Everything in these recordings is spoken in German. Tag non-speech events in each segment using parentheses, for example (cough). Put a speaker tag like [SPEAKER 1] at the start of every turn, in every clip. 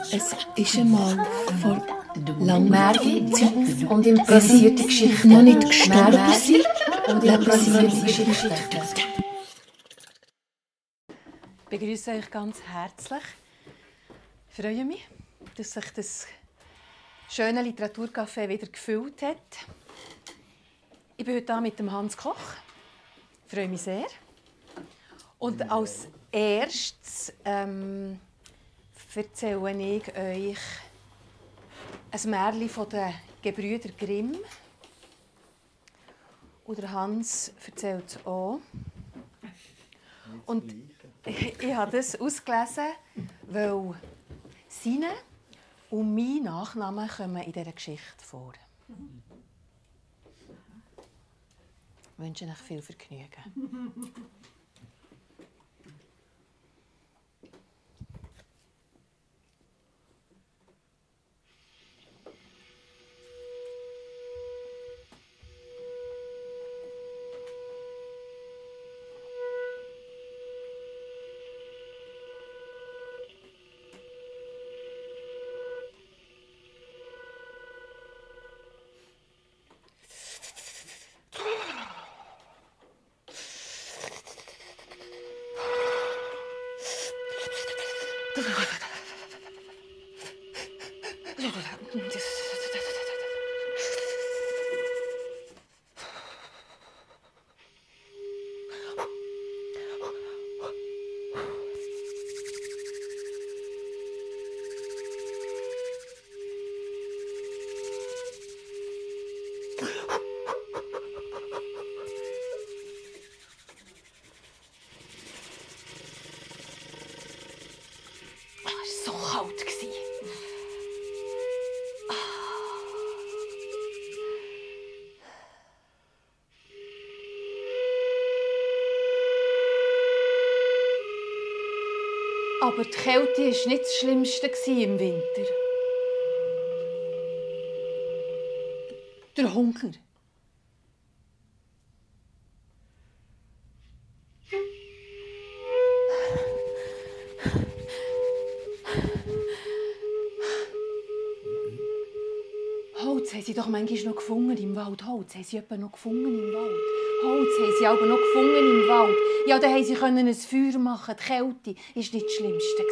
[SPEAKER 1] Es ist einmal vor langer Zeit
[SPEAKER 2] und improvisierte Geschichten.
[SPEAKER 1] noch nicht gestorben sind.
[SPEAKER 2] und improvisierte Geschichten. Ich begrüße euch ganz herzlich. Ich freue mich, dass sich das schöne Literaturcafé wieder gefüllt hat. Ich bin heute hier mit dem Hans Koch. Ich freue mich sehr. Und als erstes ähm, erzähle ich euch ein Märchen von den Gebrüder Grimm. Und Hans erzählt es auch. Und ich, (laughs) ich habe das ausgelesen, weil seine und mein Nachname kommen in dieser Geschichte vor. Ich wünsche euch viel Vergnügen. Aber die Kälte war nicht das Schlimmste im Winter. Der Hunger. Holz haben sie doch manchmal noch gefunden im Wald. Holz haben sie noch gefunden im Wald. Holz haben sie aber noch gefunden im Wald. Ja, dann haben sie können ein Feuer machen. Die Kälte war nicht das Schlimmste.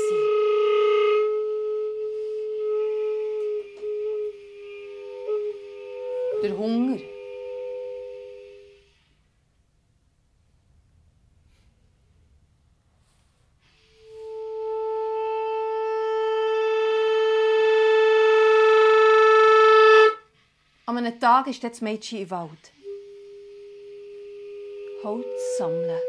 [SPEAKER 2] Der Hunger. An einem Tag ist das Mädchen im Wald. Holz sammeln.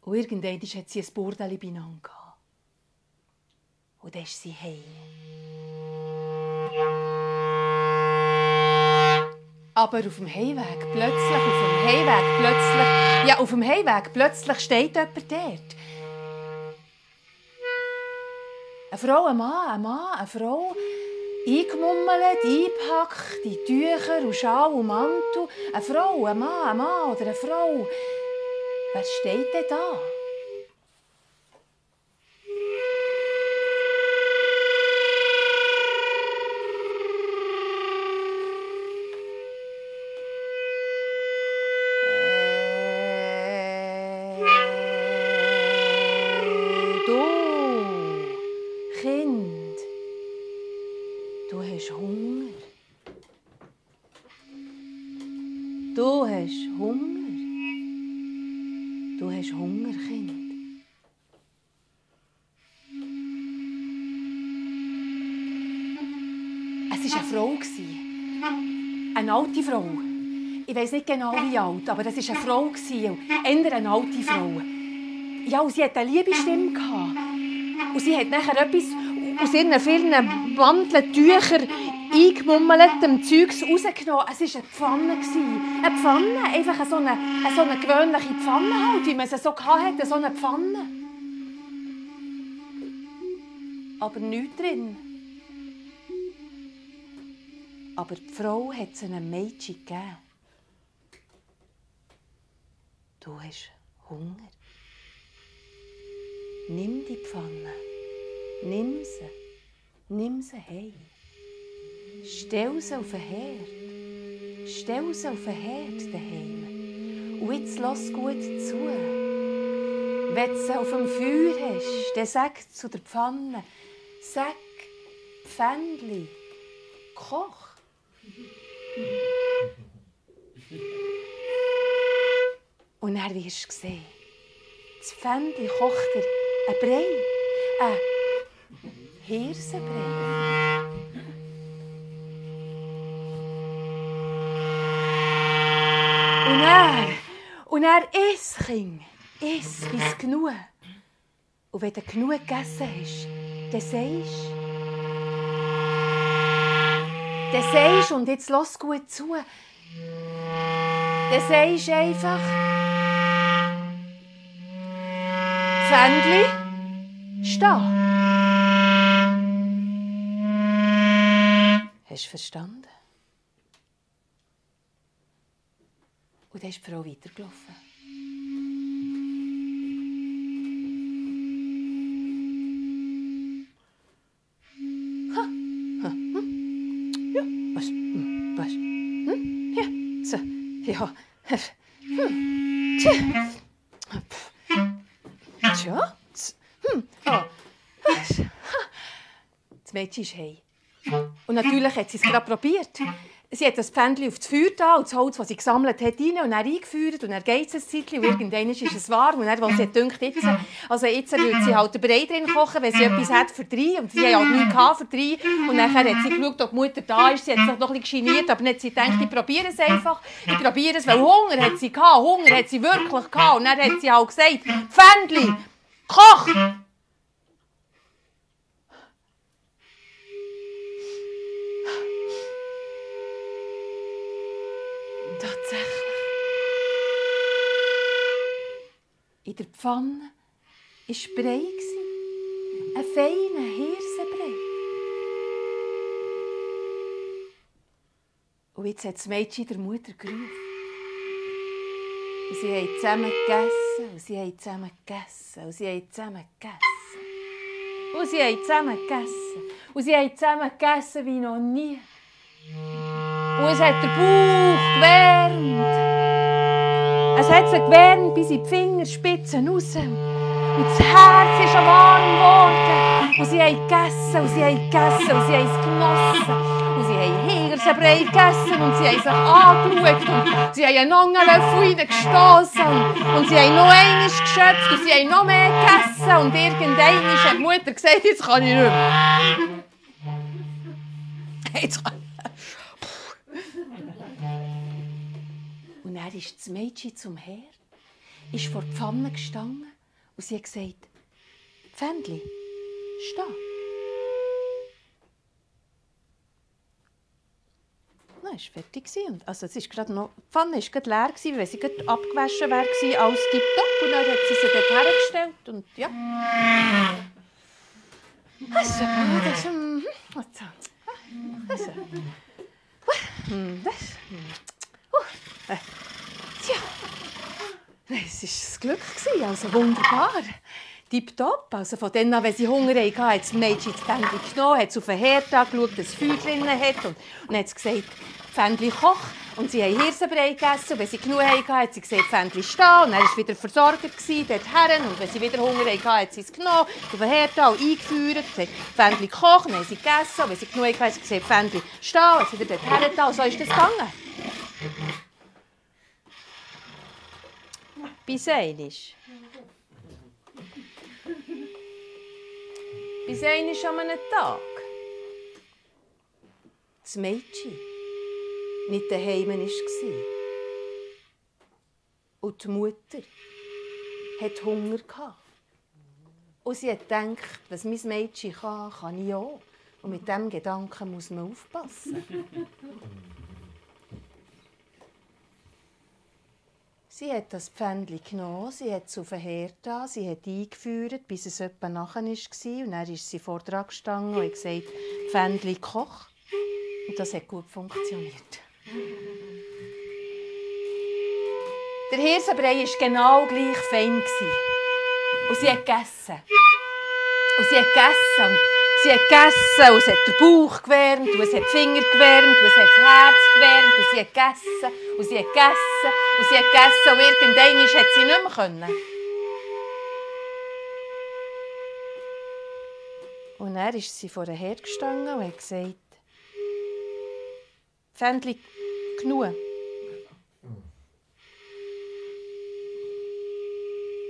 [SPEAKER 2] Und irgendwann hat sie ein Bordell beieinander. Und dann ist sie heim. Aber auf dem Heimweg plötzlich, auf dem Heimweg plötzlich, ja, auf dem Heimweg plötzlich steht jemand dort. Eine Frau, ein Mann, ein Mann, eine Frau, eingemummelt, eingepackt in Tücher und Schal und Mantel. Eine Frau, ein Mann, ein Mann oder eine Frau. Was steht denn da? Alte Frau. Ich weiß nicht genau wie alt, aber das war eine Frau. Eher eine alte Frau. Ja, und sie hatte eine liebe Stimme. Und sie hat nachher etwas aus ihren vielen Manteln, Tüchern, eingemummeltem Zeugs rausgenommen. Es war eine Pfanne. Eine Pfanne, einfach so eine, so eine gewöhnliche Pfanne, halt, wie man sie so hatte, so eine Pfanne. aber nichts drin. Aber die Frau hat es einem Mädchen gegeben. Du hast Hunger. Nimm die Pfanne. Nimm sie. Nimm sie heim. Stell sie auf den Herd. Stell sie auf den Herd daheim. Und jetzt lass gut zu. Wenn du sie auf dem Feuer hast, dann sag zu der Pfanne, sag, Pfändli, koch. Und dann wirst du sehen, das Pfändli kocht dir ein Brei, ein Hirsenbrei. Und er, und er isst, Kind, isst bis genug. Und wenn du genug gegessen hast, dann sagst du, dann sagst und jetzt lass gut zu, dann sagst einfach, Pfändli, steh. Hast du verstanden? Und dann ist die Frau weitergelaufen. Ja. Hm. Tja. Tja. Hm. Ha. Das Mädchen ist heim. Und natürlich hat sie es gerade probiert. Sie hat das Pfändchen auf das Feuer da und das Holz, das sie gesammelt hat, rein und dann eingeführt. Und dann geht es ein Zeitchen und irgendwann ist es warm. Und dann, als sie gedacht jetzt, also jetzt würde sie halt den Brei drin kochen, wenn sie etwas hat für drei. Und sie hat halt nichts gehabt für drei. Und dann hat sie geschaut, ob die Mutter da ist. Sie hat sich noch ein bisschen geniert, aber hat sie gedacht, ich probiere es einfach. Ich probiere es, weil Hunger hat sie gehabt. Hunger hat sie wirklich gehabt. Und dann hat sie halt gesagt, Pfändli, koch! In der Pfanne war Brei. Ein feiner Hirsenbrei. Und jetzt hat das Mädchen der Mutter gerufen. Und sie haben zusammen gegessen, und sie haben zusammen gegessen, und sie haben zusammen gegessen. Und sie haben zusammen gegessen. Und sie haben zusammen gegessen wie noch nie. Und es hat den Bauch gewärmt. Es hat sie gewärmt bis in die Fingerspitzen raus. Und das Herz ist warm geworden. Und sie haben gegessen, und sie haben gegessen, und sie haben es genossen. Und sie haben Hirsenbrei gegessen und sie haben sich angeschaut und sie haben einen Angelöffel reingestossen und sie haben noch einmal geschöpft und sie haben noch mehr gegessen und irgendwann hat die Mutter gesagt, jetzt kann ich nicht mehr. Jetzt kann Und dann ist das Mädchen zum Herd, ist vor die Pfanne gestanden und sie hat gesagt, Pfändli, steh. Dann war fertig. Also es ist gerade noch, die Pfanne war gerade leer, gewesen, weil sie gerade abgewaschen gewesen, alles tipptopp. Und dann hat sie sie dort hergestellt und ja. Also, das, mhm, also, also, hm, das, hm, uh, äh, tja, es war ein Glück, also wunderbar. Tipptopp. Also von dann an, wenn sie Hunger hatte, hat das Mädchen das Pfändchen genommen, hat es auf den Herd angeschaut, dass Feuer drin hat und, und hat gesagt, Pfändchen koch. Und sie haben Hirsenbrei gegessen. Und wenn sie genug hatten, hat sie gesagt, Pfändchen stehen. Und dann war wieder versorgt dort herren. Und wenn sie wieder Hunger hatten, hat sie es genommen, auf den Herd an, eingeführt, gesagt, Pfändchen kochen. Dann haben sie gegessen. Und wenn sie genug hatten, hat sie gesagt, Pfändchen stehen. Hat sie wieder dort herren. Und so ist das gegangen. Bis einmal. Bis einmal an einem Tag. Das Mädchen nicht daheim war. Und die Mutter hatte Hunger. Und sie hat gedacht, was mein Mädchen kann, kann ich auch. Und mit diesem Gedanken muss man aufpassen. Sie hat das Pfändchen genommen, sie hat es auf den Herd da, sie hat eingeführt, bis es etwa nachher war. Und dann ist sie vor dran gestanden und gesagt, Pfändchen koch. Und das hat gut funktioniert. Der Hirsenbrei war genau gleich fein. Und sie hat gegessen. Und sie hat gegessen. Und sie hat gegessen und es hat den Bauch gewärmt und es hat die Finger gewärmt und es hat das Herz gewärmt und sie hat gegessen und sie hat gegessen und sie hat gegessen und irgendwann hat sie nicht mehr können. Und dann ist sie vor Herd gestanden und hat gesagt, Pfändchen, genug.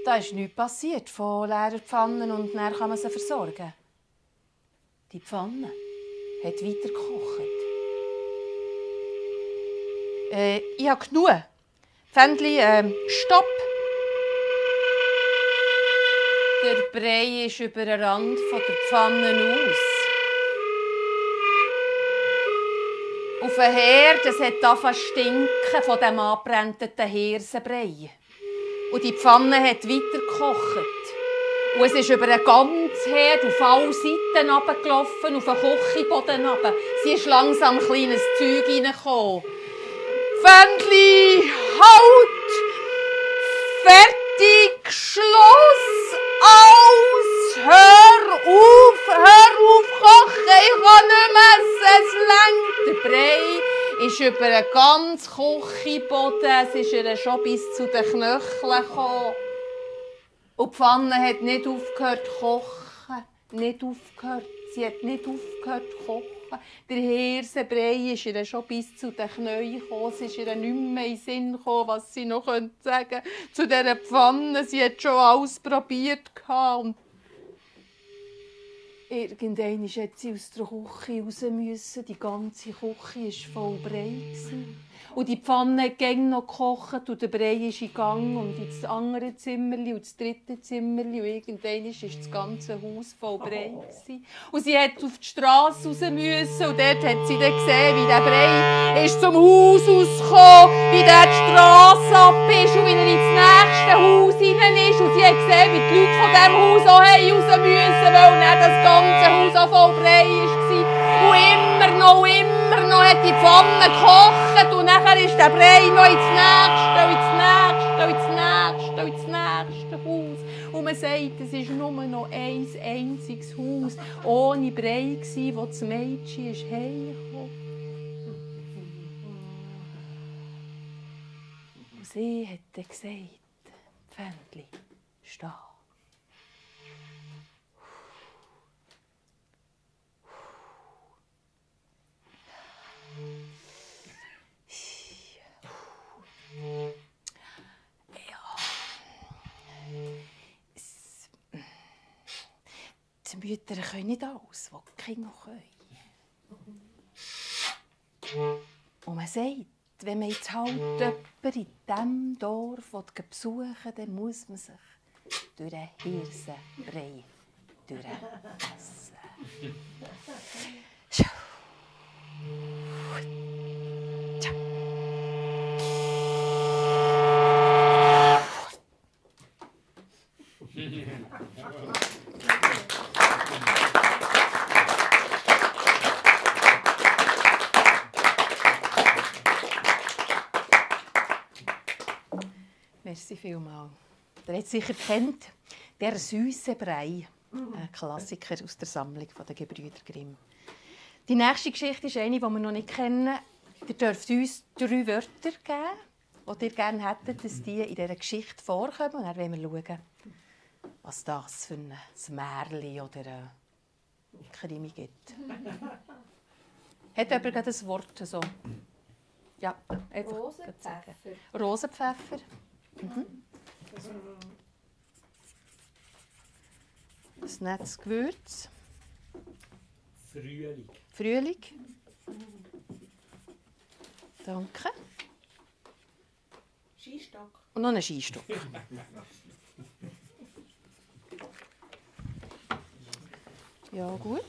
[SPEAKER 2] Da ist nichts passiert von leeren Pfannen und dann kann man sie versorgen. Die Pfanne hat weiter gekocht. Äh, ich habe genug. Pfändli, äh, stopp! Der Brei ist über den Rand der Pfanne aus. Auf dem Herd es hat angefangen stinken von dem angebrannten Hirsenbrei. Und die Pfanne hat weiter gekocht. Und es ist über den ganzen Herd auf alle Seiten runtergelaufen, auf den Küchenboden runter. Sie ist langsam ein kleines Zeug reingekommen. Schluss, aus, hör auf, hör auf kochen, ich kann nicht mehr essen, es längt. Der Brei ist über den ganzen Küchenboden, es ist ihr schon bis zu den Knöcheln gekommen. Und die Pfanne hat nicht aufgehört zu kochen. Nicht aufgehört. Sie hat nicht aufgehört zu kochen. Der Hirsenbrei ist ihr schon bis zu den Knien gekommen. Es ist ihr nicht mehr in den Sinn gekommen, was sie noch sagen könnte zu dieser Pfanne. Sie hat schon alles probiert. Und irgendwann musste sie aus der Küche raus. Müssen. Die ganze Küche war voll Brei. Und die Pfanne hat noch gekocht und der Brei ist in Gang und ins andere Zimmer und das dritte Zimmer und irgendwann war das ganze Haus voll Brei. Und sie musste auf die Straße raus müssen und dort hat sie dann gesehen, wie der Brei ist zum Haus rausgekommen, wie der die Straße ab ist und wie er ins nächste Haus hinein ist. Und sie hat gesehen, wie die Leute von diesem Haus auch raus müssen, weil dann das ganze Haus auch voll Brei war. Und immer hat die Pfanne gekocht und nachher ist der Brei noch ins nächste, ins nächste, ins nächste, ins nächste Haus. Und man sagt, es war nur noch ein einziges Haus ohne Brei, wo das Mädchen ist heimgekommen Und sie hat gesagt, Pfändli, steh. Die Mütter können nicht alles, was die Kinder können. Und man sagt, wenn man jetzt halt jemanden in diesem Dorf besuchen will, dann muss man sich durch den Hirsenbrei durchessen. (laughs) Merci vielmals. Ihr habt sicher kennt, der süße Brei, ein Klassiker aus der Sammlung der Gebrüder Grimm. Die nächste Geschichte ist eine, die wir noch nicht kennen. Ihr dürft uns drei Wörter geben, die ihr gerne hättet, dass die in dieser Geschichte vorkommen. Und dann wollen wir schauen, was das für ein Märchen oder ein Krimi gibt. Hat jemand gerade ein Wort so? Ja, einfach
[SPEAKER 3] Rosenpfeffer.
[SPEAKER 2] Rosenpfeffer. Mhm. Das nettes Gewürz.
[SPEAKER 4] Frühling.
[SPEAKER 2] Frühling. Danke.
[SPEAKER 3] Skistock.
[SPEAKER 2] Und noch einen Skistock. Ja, gut.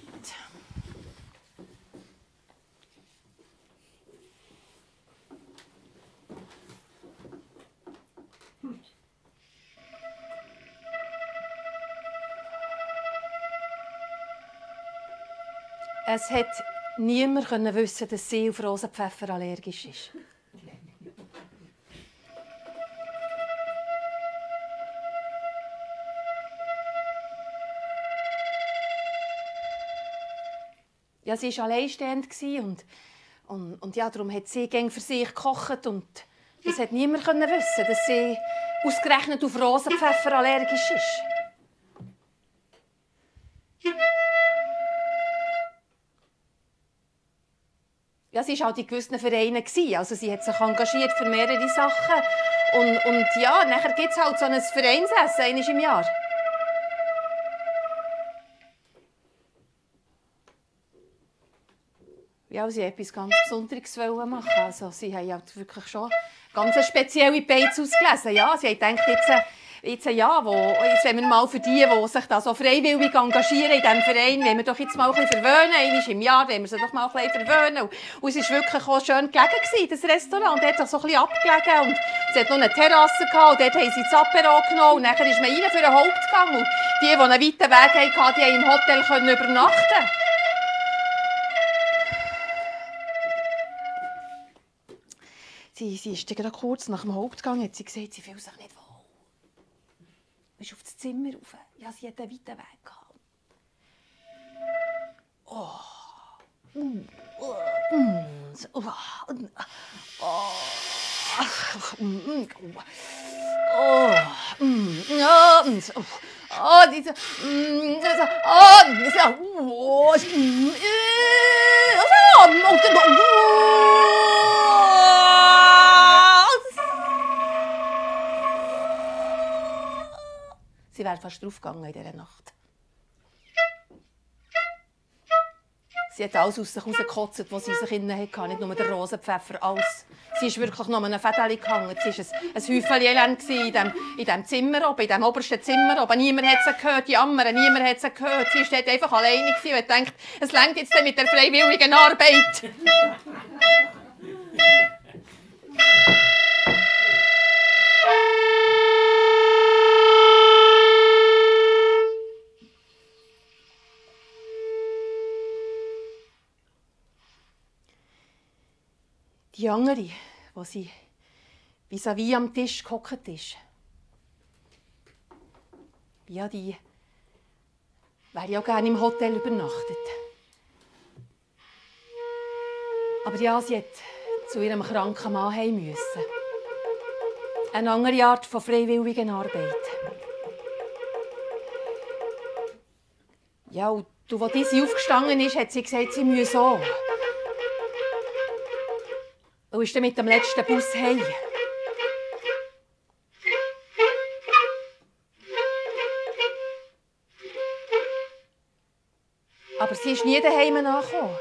[SPEAKER 2] Es hat niemand können wissen, dass sie auf Rosenpfeffer allergisch ist. Ja, sie war alleinstehend und, und, und ja, darum hat sie gäng für sich gekocht und es hat niemand wissen, dass sie ausgerechnet auf Rosenpfeffer allergisch ist. Sie war halt in gewissen Vereinen. Also sie hat sich engagiert für mehrere Sachen. Und, und ja, nachher gibt es halt so ein Vereinsessen einmal im Jahr. Ja, sie etwas ganz Besonderes machen. Also sie haben halt wirklich schon ganz spezielle Beiz ausgelesen. Ja, sie haben gedacht, jetzt jetzt, ja, wo, jetzt wenn wir mal für die, die sich da so freiwillig engagieren in diesem Verein, wenn wir doch jetzt mal ein bisschen verwöhnen, einmal im Jahr, wenn wir sie doch mal ein bisschen verwöhnen. Und es war wirklich auch schön gelegen, das Restaurant. Dort hat so ein bisschen abgelegen und es hat noch eine Terrasse gehabt dort haben sie das Apero genommen und dann ist man rein für den Hauptgang und die, die einen weiten Weg hatten, die haben im Hotel können übernachten Sie, sie ist gerade kurz nach dem Hauptgang, hat sie gesagt, sie fühlt sich nicht bist auf das Zimmer rauf. Ja, sie hat einen weiten Weg gehabt. Oh. Mm. Oh. Mm. Oh. Oh. Oh. Oh. Oh, diese. Oh, diese. Oh. Oh. Wäre fast draufgegangen in dieser Nacht. Sie hat alles aus sich rausgekotzt, was sie sich innen hatte. Nicht nur der Rosenpfeffer, alles. Sie ist wirklich nur ein Fädeli gehangen. Sie war ein, ein Häufchen Elend in diesem, in diesem Zimmer oben, in diesem obersten Zimmer oben. Niemand hat sie gehört, jammern, niemand hat sie gehört. Sie war einfach alleine und hat gedacht, es längt jetzt mit der freiwilligen Arbeit. Die andere, wo sie vis-à-vis am Tisch gehockt ist. Ja, die wäre ja gerne im Hotel übernachtet. Aber ja, sie hat zu ihrem kranken Mann heim müssen. Eine andere Art von freiwilligen Arbeit. Ja, und als diese aufgestanden ist, hat sie gesagt, sie müsse auch. Und ist dann mit dem letzten Bus heim. Aber sie ist nie daheim angekommen.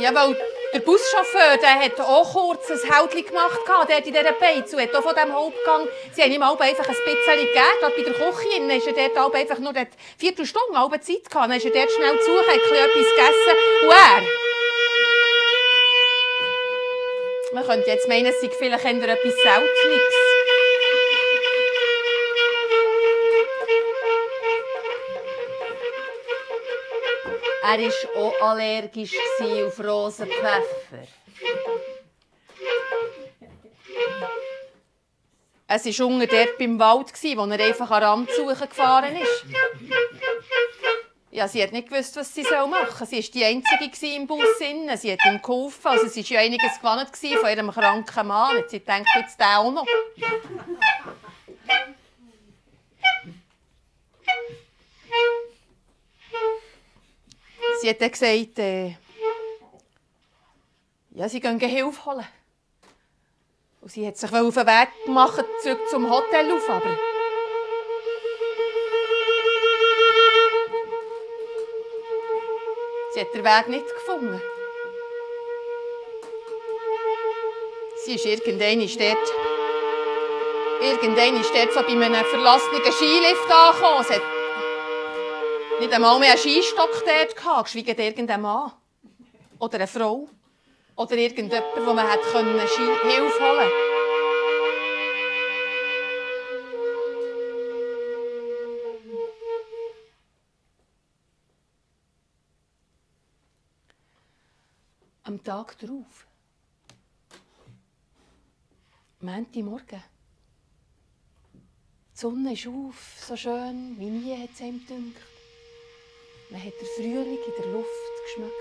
[SPEAKER 2] Ja, weil der Buschauffeur der hat auch kurz ein Häutchen gemacht, dort in dieser Beiz, und hat auch von diesem Hauptgang, sie haben ihm einfach ein bisschen gegeben, gerade bei der Küche, ist er dort einfach nur eine Viertelstunde Zeit gehabt, dann ist er dort schnell zu, hat etwas gegessen, und er, Man könnte jetzt meinen, es sei vielleicht eher etwas Seltenes. Er war auch allergisch auf Rosenpfeffer. Es war unten dort beim Wald, wo er einfach an Rand suchen gefahren ist. Ja, sie hat nicht gewusst, was sie machen soll. Sie war die Einzige im Bus. Sie hat ihm geholfen. Also sie war ja einiges gewonnen von ihrem kranken Mann. Jetzt sie denkt, jetzt der auch noch. Sie hat dann gesagt, äh, ja, sie gehen Hilfe holen. Und sie hat sich auf den Weg machen, zurück zum Hotel auf, aber hat den Weg nicht gefunden. Sie ist irgendwann dort, irgendwann ist dort so bei einem verlassenen Skilift angekommen. Sie hat nicht einmal mehr einen Skistock dort gehabt, geschweige irgendein Mann. Oder eine Frau. Oder irgendjemand, wo man hätte Hilfe holen konnte. Am Tag darauf. Montagmorgen. Die Sonne ist auf, so schön wie nie hat es ihm gedünkt. Man hat den Frühling in der Luft geschmeckt.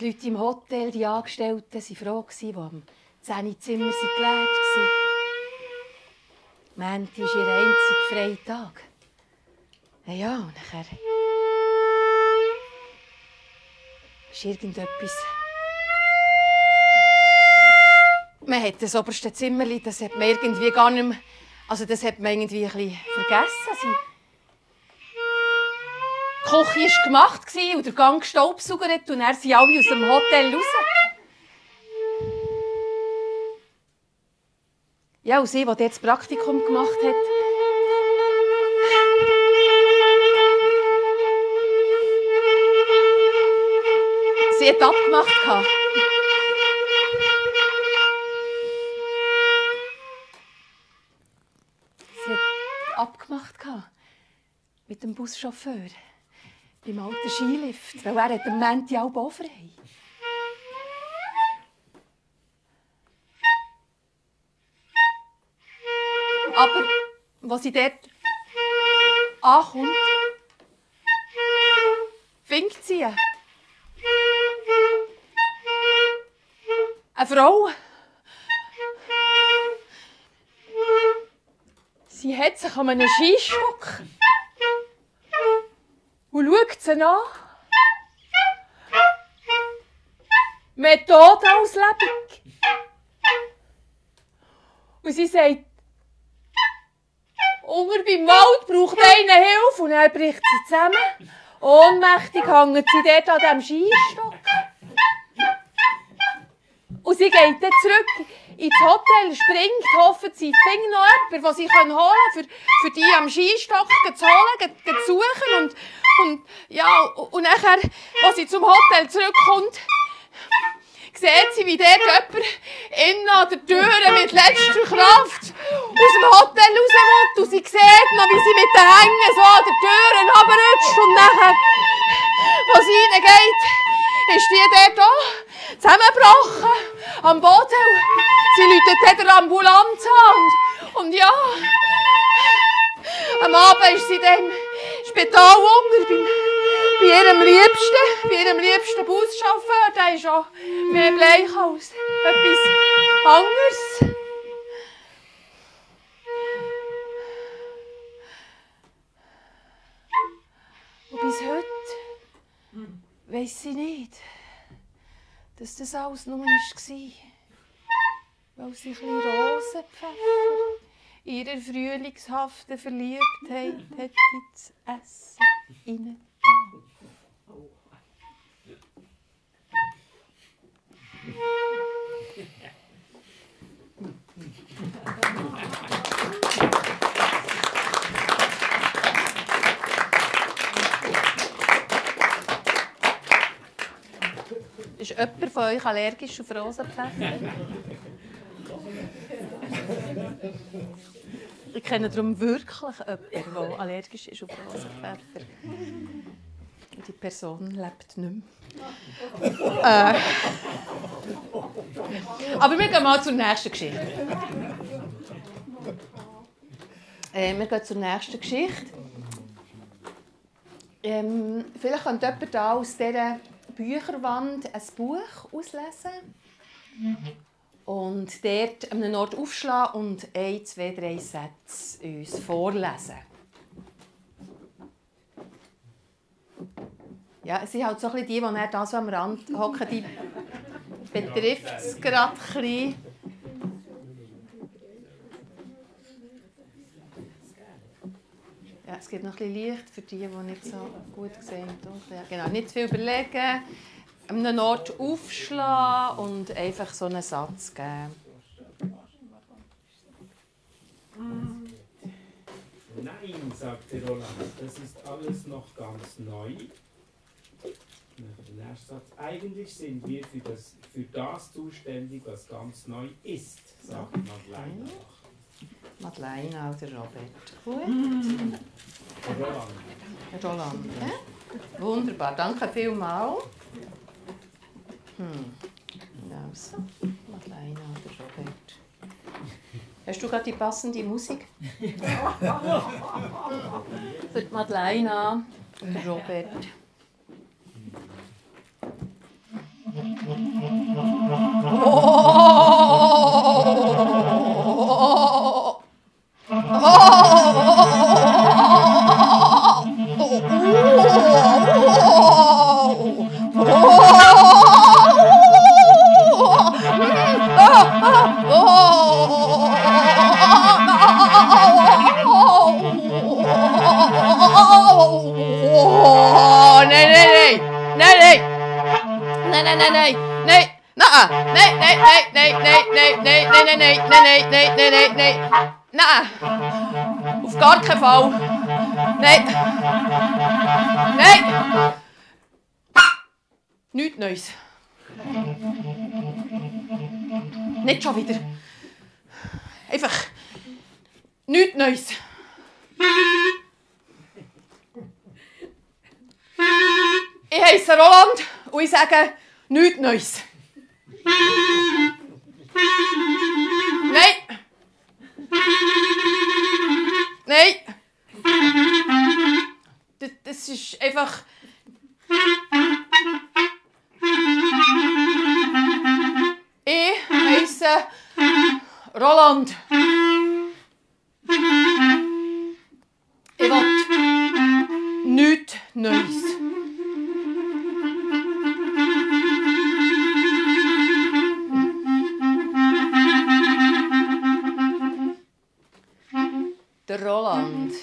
[SPEAKER 2] Die Leute im Hotel, die Angestellten, waren froh, die am 10 Zimmer geleert waren. Montag ist ihr einziger freier Tag. Ja, und nachher ist irgendetwas. Man hat das oberste Zimmer, das hat man irgendwie gar nicht mehr, also das hat man irgendwie ein bisschen vergessen. Sie die Küche war gemacht und der Gang gestaubsaugert und er sind alle aus dem Hotel raus. Ja, und sie, die jetzt Praktikum gemacht hat, sie hat abgemacht. Sie hat abgemacht mit dem Buschauffeur beim alten Skilift, weil er hat am Montag auch frei. Aber was sie dort ankommt, winkt sie. Eine Frau. Sie hat sich an einem Skistock und schaut sie an. Methodeauslebung. Und sie sagt, Unter beim Wald braucht einer Hilfe und er bricht sie zusammen. Ohnmächtig hängt sie dort an diesem Skistock. Und sie geht dann zurück ins Hotel, springt, hofft, sie findet noch jemanden, den sie holen können, für, für die am Skistock zu holen, zu suchen. Und, und, ja, und nachher, als sie zum Hotel zurückkommt, sieht sie, wie dort jemand innen an der Tür mit letzter Kraft aus dem Hotel raus will. Und sie sieht noch, wie sie mit den Hängen so an der Tür runterrutscht. Und nachher, als sie reingeht, ist die dort auch zusammengebrochen am Boden. Sie läutet der Ambulanz an. Und, und ja, am Abend ist sie dem Spital unter beim bei ihrem Liebsten, bei ihrem liebsten Buschauffeur, der ist auch mehr bleich als etwas anderes. Und bis heute weiss sie nicht, dass das alles nur war. Weil sie ein bisschen Rosenpfeffer ihrer frühlingshaften Verliebtheit hat ins Essen hinein. Ist jemand von euch allergisch auf Rosenpfeffer? Ich kenne darum wirklich jemanden, der allergisch ist auf Rosenpfeffer. Die Person lebt nicht mehr. äh. Aber wir gehen mal zur nächsten Geschichte. Äh, wir gehen zur nächsten Geschichte. Ähm, vielleicht könnte jemand da aus dieser Bücherwand ein Buch auslesen und dort an einem Ort aufschlagen und ein, zwei, drei Sätze uns vorlesen. Ja, es sind halt so ein die, die da so am Rand hocken, die betrifft es gerade ein bisschen. Ja, es gibt noch ein bisschen Licht für die, die nicht so gut sehen. Ja, genau, nicht zu viel überlegen, an einem Ort aufschlagen und einfach so einen Satz geben.
[SPEAKER 3] Nein, sagte Roland, das ist alles noch ganz neu. Der Satz, eigentlich sind wir für das, für das zuständig, was ganz neu ist, sagt noch.
[SPEAKER 2] Madeleine oder Robert. Gut.
[SPEAKER 3] Roland.
[SPEAKER 2] Roland. Ja? Wunderbar, danke vielmals. Hm. Also, Madeleine oder Robert. Hast du gerade die passende Musik? (laughs) Für die Madeleine oder Robert. Fall. Nein. Nein. Nichts Neues. Nicht schon wieder. Einfach nichts Neues. Ich heiße Roland und sage nichts Neues. Nein. Nein. Das, das ist einfach. Ich heiße Roland. Ich will nichts Neues. Der Roland.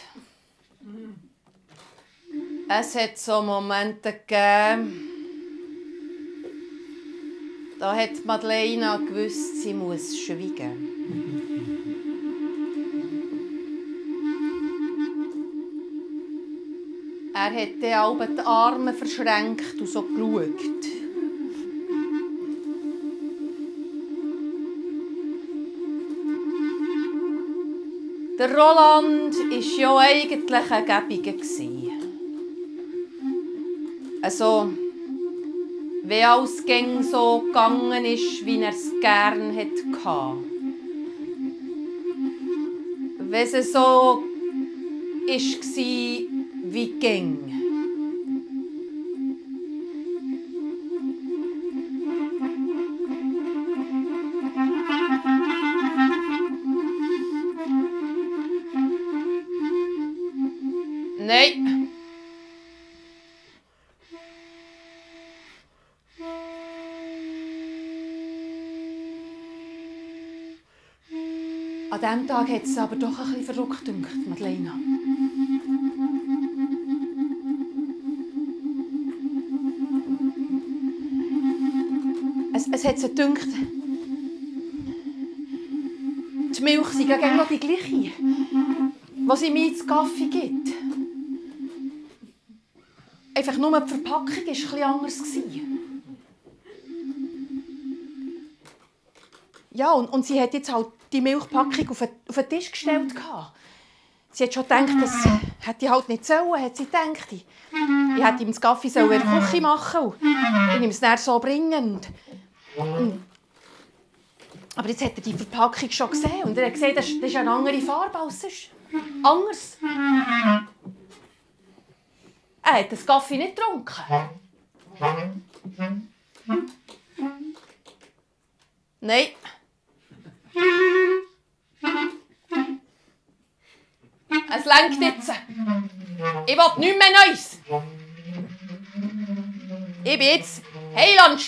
[SPEAKER 2] Es hat so Momente gegeben, da hat Madeleine gewusst, sie muss schweigen. Er hat dann die Arme verschränkt und so geschaut. Der Roland war ja eigentlich ein Gäbiger. Also, wie alles ging so gegangen ist, wie er es gern hatte. Wenn es so war, wie ging. Diesem Tag hat es aber doch bisschen verrückt gedacht, Madeleine. Es, es hat sie gedacht, die Milch sei ja genau die gleiche, was sie mir ins Kaffee gibt. Einfach nur die Verpackung war etwas anders. Ja, und, und sie hat jetzt halt die Milchpackung auf den, auf den Tisch gestellt. gehabt. Sie hat schon gedacht, das hätte ich halt nicht sollen, hat sie gedacht. Ich, ich hätte ihm das Kaffee in der Küche machen und ich ihm es dann so bringen. Und, aber jetzt hat er die Verpackung schon gesehen und er hat gesehen, das, das ist eine andere Farbe als sonst. Anders. Er hat den Kaffee nicht getrunken. Nein. Es lenkt jetzt. Ich will nichts mehr Neues. Ich bin jetzt Heiland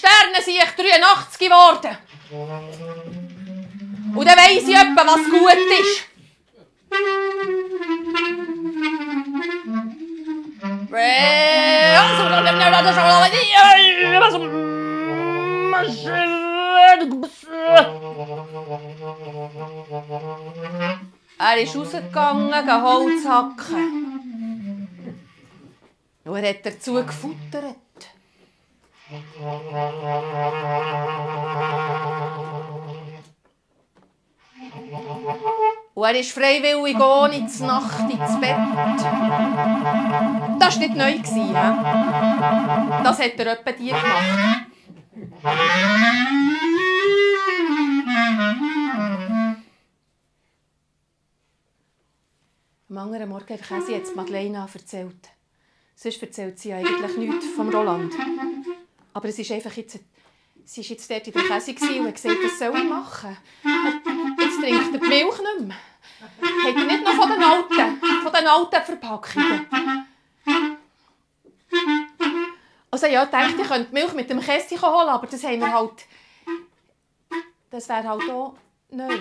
[SPEAKER 2] ich 83 geworden. Und dann weiss ich etwa, was gut ist. Er ist rausgegangen, Holz hacken. Und er hat dazu gefuttert. Und er ist freiwillig ohne die Nacht ins Bett. Das war nicht neu. He? Das hat er etwa dir gemacht. Am anderen Morgen hat Käsi jetzt Madeleine erzählt. Sonst erzählt sie eigentlich nichts vom Roland. Aber es ist einfach jetzt, sie war jetzt dort in der Käse und hat gesagt, was soll ich machen? Jetzt trinkt er die Milch nicht mehr. Hat er nicht noch von den alten, von den alten Verpackungen? Also ja, ich dachte, ich könnte die Milch mit dem Kästchen holen, aber das haben wir halt... Das wäre halt auch neu.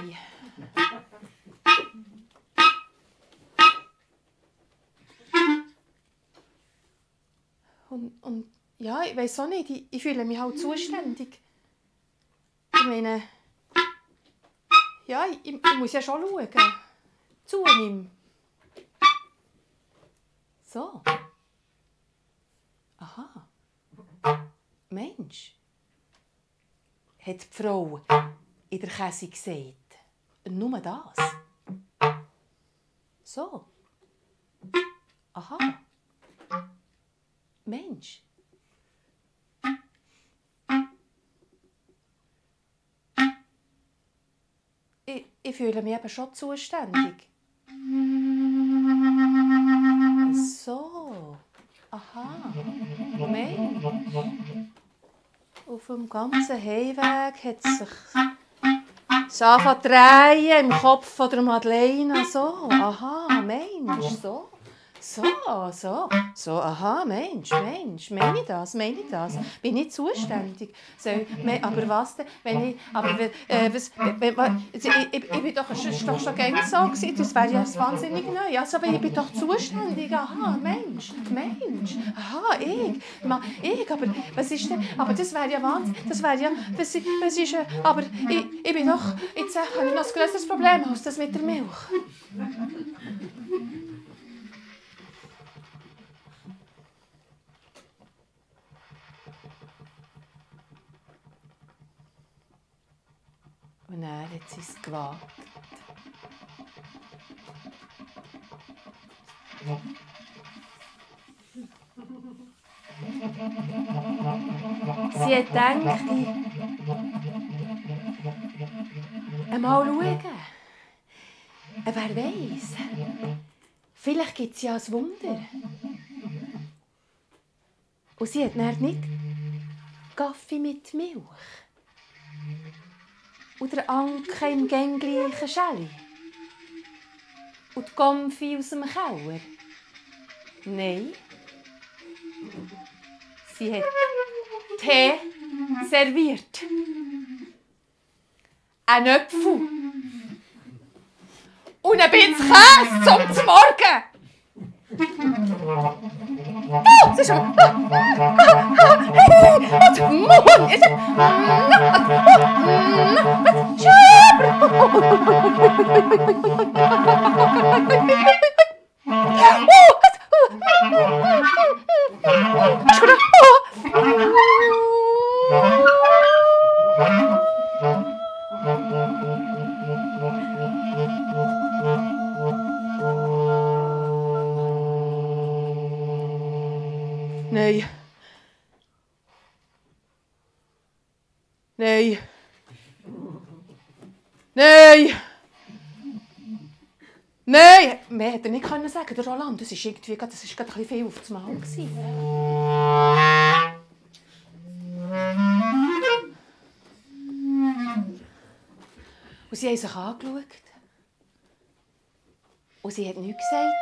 [SPEAKER 2] Und, und ja, ich weiß auch nicht, ich, ich fühle mich halt zuständig. Ich meine, ja, ich, ich muss ja schon schauen. Zu ihm. So. Aha. Mensch. Hat die Frau in der Käse gesagt. Nur das. So. Aha. Mensch. Ich, ich fühle mich eben schon zuständig. Dem ganzen Heimweg hat sich es zu drehen im Kopf von der Madeleine. So. Aha, Mensch. So. So, so, so, aha, Mensch, Mensch, meine ich das, meine ich das? Bin ich zuständig? So, aber was denn, wenn ich, aber äh, was, wenn, ich, ich, ich bin doch, es doch schon gerne so gewesen, das wäre ja wahnsinnig neu. Also, aber ich bin doch zuständig, aha, Mensch, Mensch, aha, ich, ma, ich, aber was ist denn, aber das wäre ja Wahnsinn, das wäre ja, was, was ist, aber ich, ich bin doch, jetzt habe ich noch ein größeres Problem als das mit der Milch. Und er hat sie es gewagt. Sie hat gedacht, einmal schauen. Wer weiß, vielleicht gibt es ja ein Wunder. Und sie hat dann nicht Kaffee mit Milch. Und der Anke im gänglichen Schelle. Und die Gomfi aus dem Keller. Nein. Sie hat Tee serviert. Ein Apfel. Und ein bisschen Käse zum Morgen. Oh, es ist schon. (laughs) (laughs) Thank (laughs) you. Das ist irgendwie, das ist gerade ein viel auf das Mal. Gewesen. Und sie haben sich angeschaut. Und sie hat nichts gesagt.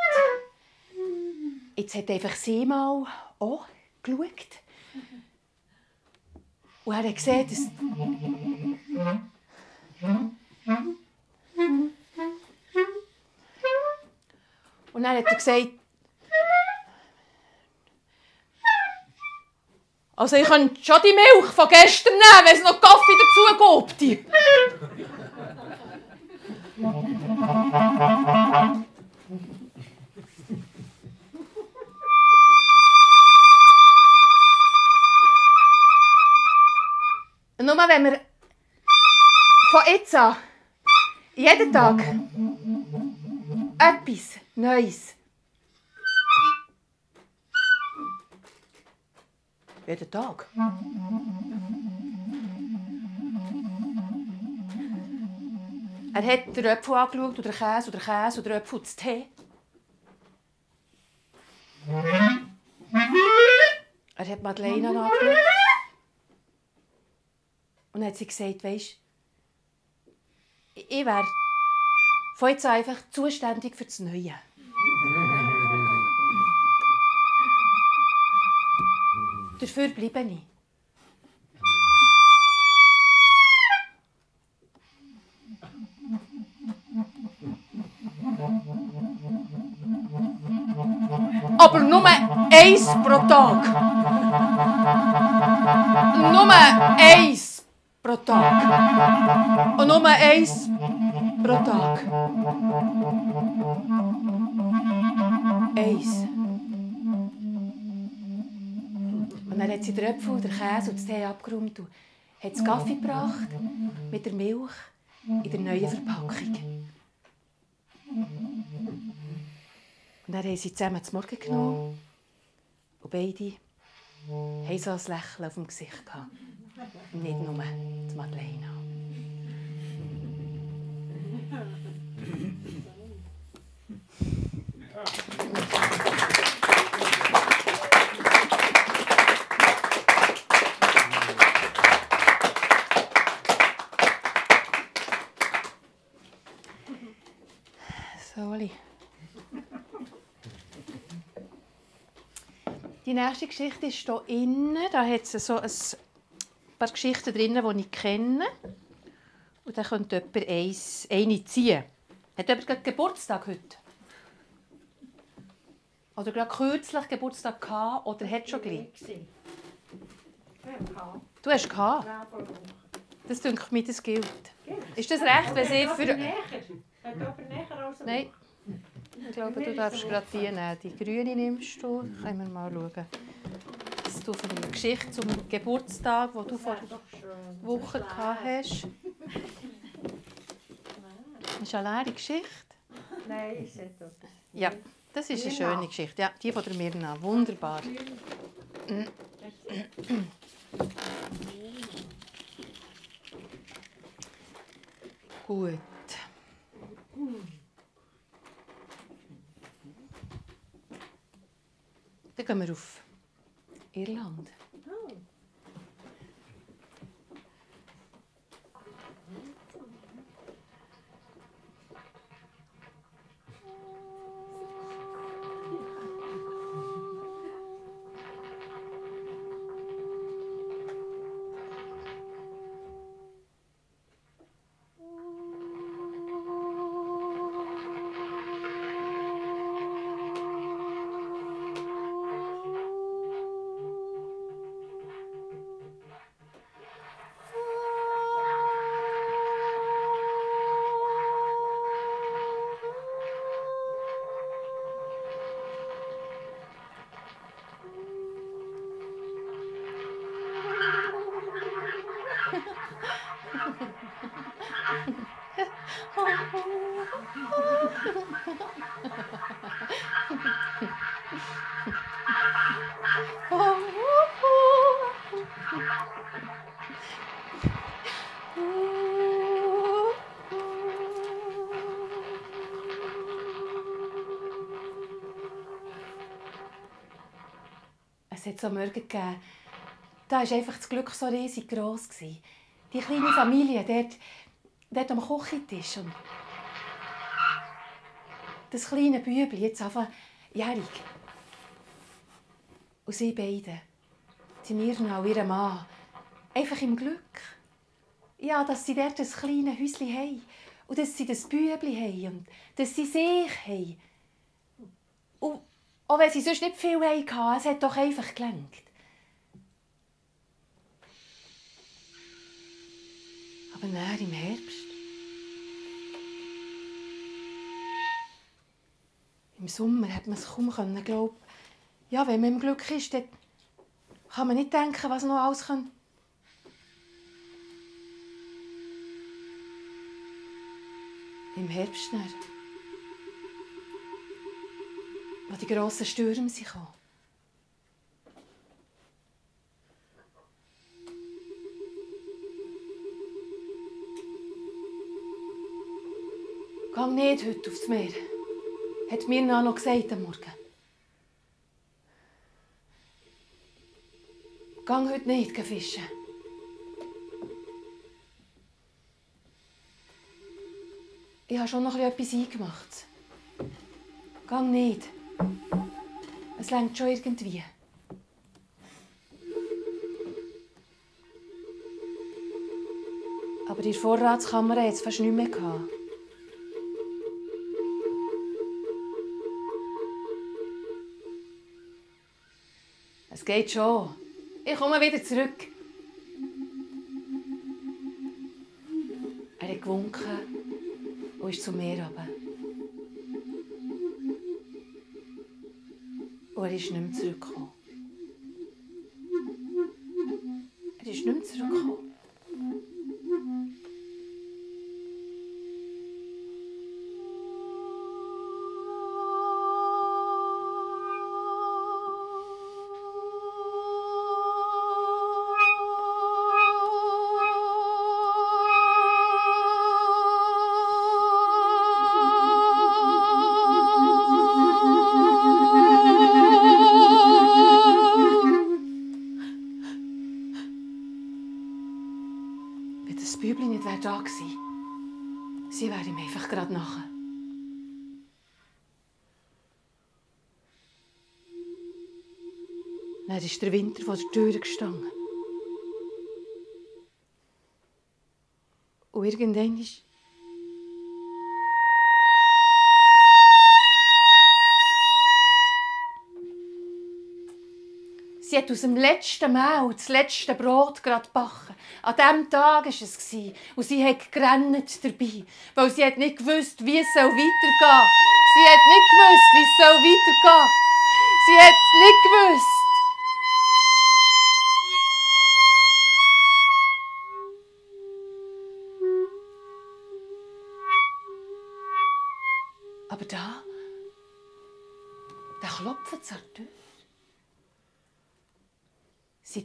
[SPEAKER 2] Jetzt hat einfach sie mal auch geschaut. Und er hat gesehen, dass... Und dann hat er gesagt... Also ich könnte schon die Milch von gestern nehmen, wenn es noch Kaffee dazu gibt. Nur wenn wir von jetzt an jeden Tag Etwas Neues. Jeden Tag. Er hat den Apfel angeschaut, oder den Käse, oder den Käse, oder den Apfel den Tee. Er hat Madeleine angeschaut. Und hat sie gesagt, weisst ich wäre von jetzt einfach zuständig für das Neue. Dafür bleibe ich. Aber nur eins pro Tag. Nur eins pro Tag. Und nur eins pro Tag. Eins. Und dann hat sie den Äpfel, den Käse und den Tee abgeräumt und hat Kaffee gebracht mit der Milch in der neuen Verpackung. Und dann haben sie zusammen zum Morgen genommen und beide haben so ein Lächeln auf dem Gesicht gehabt. Nicht nur die Madeleine. Die nächste Geschichte ist hier innen. Da hat es so ein paar Geschichten drin, die ich kenne. Und dann könnte jemand eins, eine ziehen. Hat jemand gerade Geburtstag heute? Oder gerade kürzlich Geburtstag gehabt oder hat schon gleich? Du hast gehabt? Das denke mir, das gilt. Ist das recht, wenn sie für... Nein. Ich glaube, du darfst gerade die nehmen. Die grüne nimmst du. Können wir mal schauen. Du für eine Geschichte zum Geburtstag, den du vor Wochen gehabt hast. Ist eine leere Geschichte.
[SPEAKER 4] Nein, ist so.
[SPEAKER 2] Ja, das ist eine schöne Geschichte. Ja, die von der Mirna. Wunderbar. Gut. Dann gehen wir auf Irland. So Morgen gegeben, da war einfach das Glück so riesig gross. gewesen. Die kleine Familie, dort, dort am Küchentisch. Und das kleine Bübli, jetzt einfach jährig. Und sie beide, die Mirna und ihr Mann, einfach im Glück. Ja, dass sie dort ein kleines Häuschen haben. Und dass sie das Bübli haben. Und dass sie sich haben. Auch wenn sie sonst nicht viel hatten, es hat doch einfach gelangt. Aber dann im Herbst, im Sommer, hat man es kaum können glauben. Ja, wenn man im Glück ist, dann kann man nicht denken, was noch alles kann. Im Herbst dann. Wo die grossen Stürme sind gekommen. Gang nicht heute aufs Meer, hat mir noch gesagt am Morgen. Gang heute nicht fischen. Ich habe schon noch etwas eingemacht. Gang nicht. Es längt schon irgendwie. Aber die Vorratskammer hat es fast nicht mehr gehabt. Es geht schon. Ich komme wieder zurück. Er hat gewunken und ist zum Meer runter. Er ist nicht mehr zurückgekommen. Dann ist der Winter vor der Tür gestanden. Und irgendwann ist... Sie hat aus dem letzten Mehl das letzte Brot gerade gebacken. An diesem Tag war es. Und sie hat gerannt dabei, weil sie hat nicht gewusst, wie es weitergehen soll. Sie hat nicht gewusst, wie es weitergehen soll. Sie hat nicht gewusst.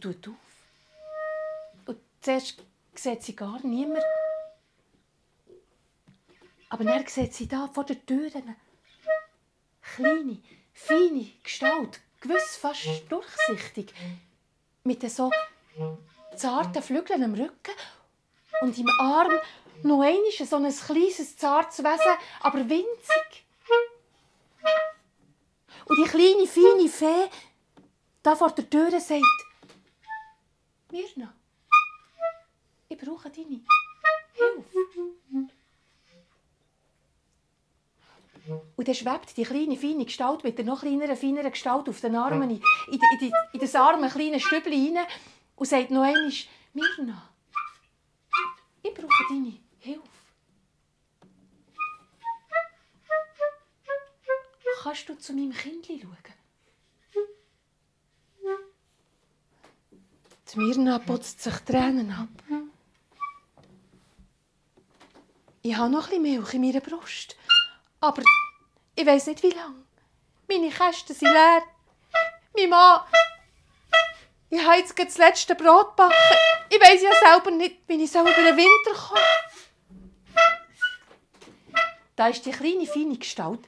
[SPEAKER 2] Sie tut auf. Und zuerst sieht sie gar niemand. Aber dann sieht sie da vor der Tür eine kleine, feine Gestalt, gewiss fast durchsichtig, mit so zarten Flügeln am Rücken und im Arm noch einmal so ein kleines, zartes Wesen, aber winzig. Und die kleine, feine Fee da vor der Tür sagt, Mirna, ich brauche deine Hilfe. Und dann schwebt die kleine, feine Gestalt mit der noch kleineren, feineren Gestalt auf den Armen in, in, in, in das arme, kleine Stübli rein und sagt noch einmal, Mirna, ich brauche deine Hilfe. Kannst du zu meinem Kindli schauen? Die Mirna putzt sich Tränen ab. Ich habe noch bisschen Milch in meiner Brust. Aber ich weiß nicht, wie lange. Meine Kästen sind leer. Mein Mann... Ich habe jetzt das letzte Brot gebacken. Ich weiß ja selber nicht, wie ich über den Winter komme. Da ist die kleine, feine Gestalt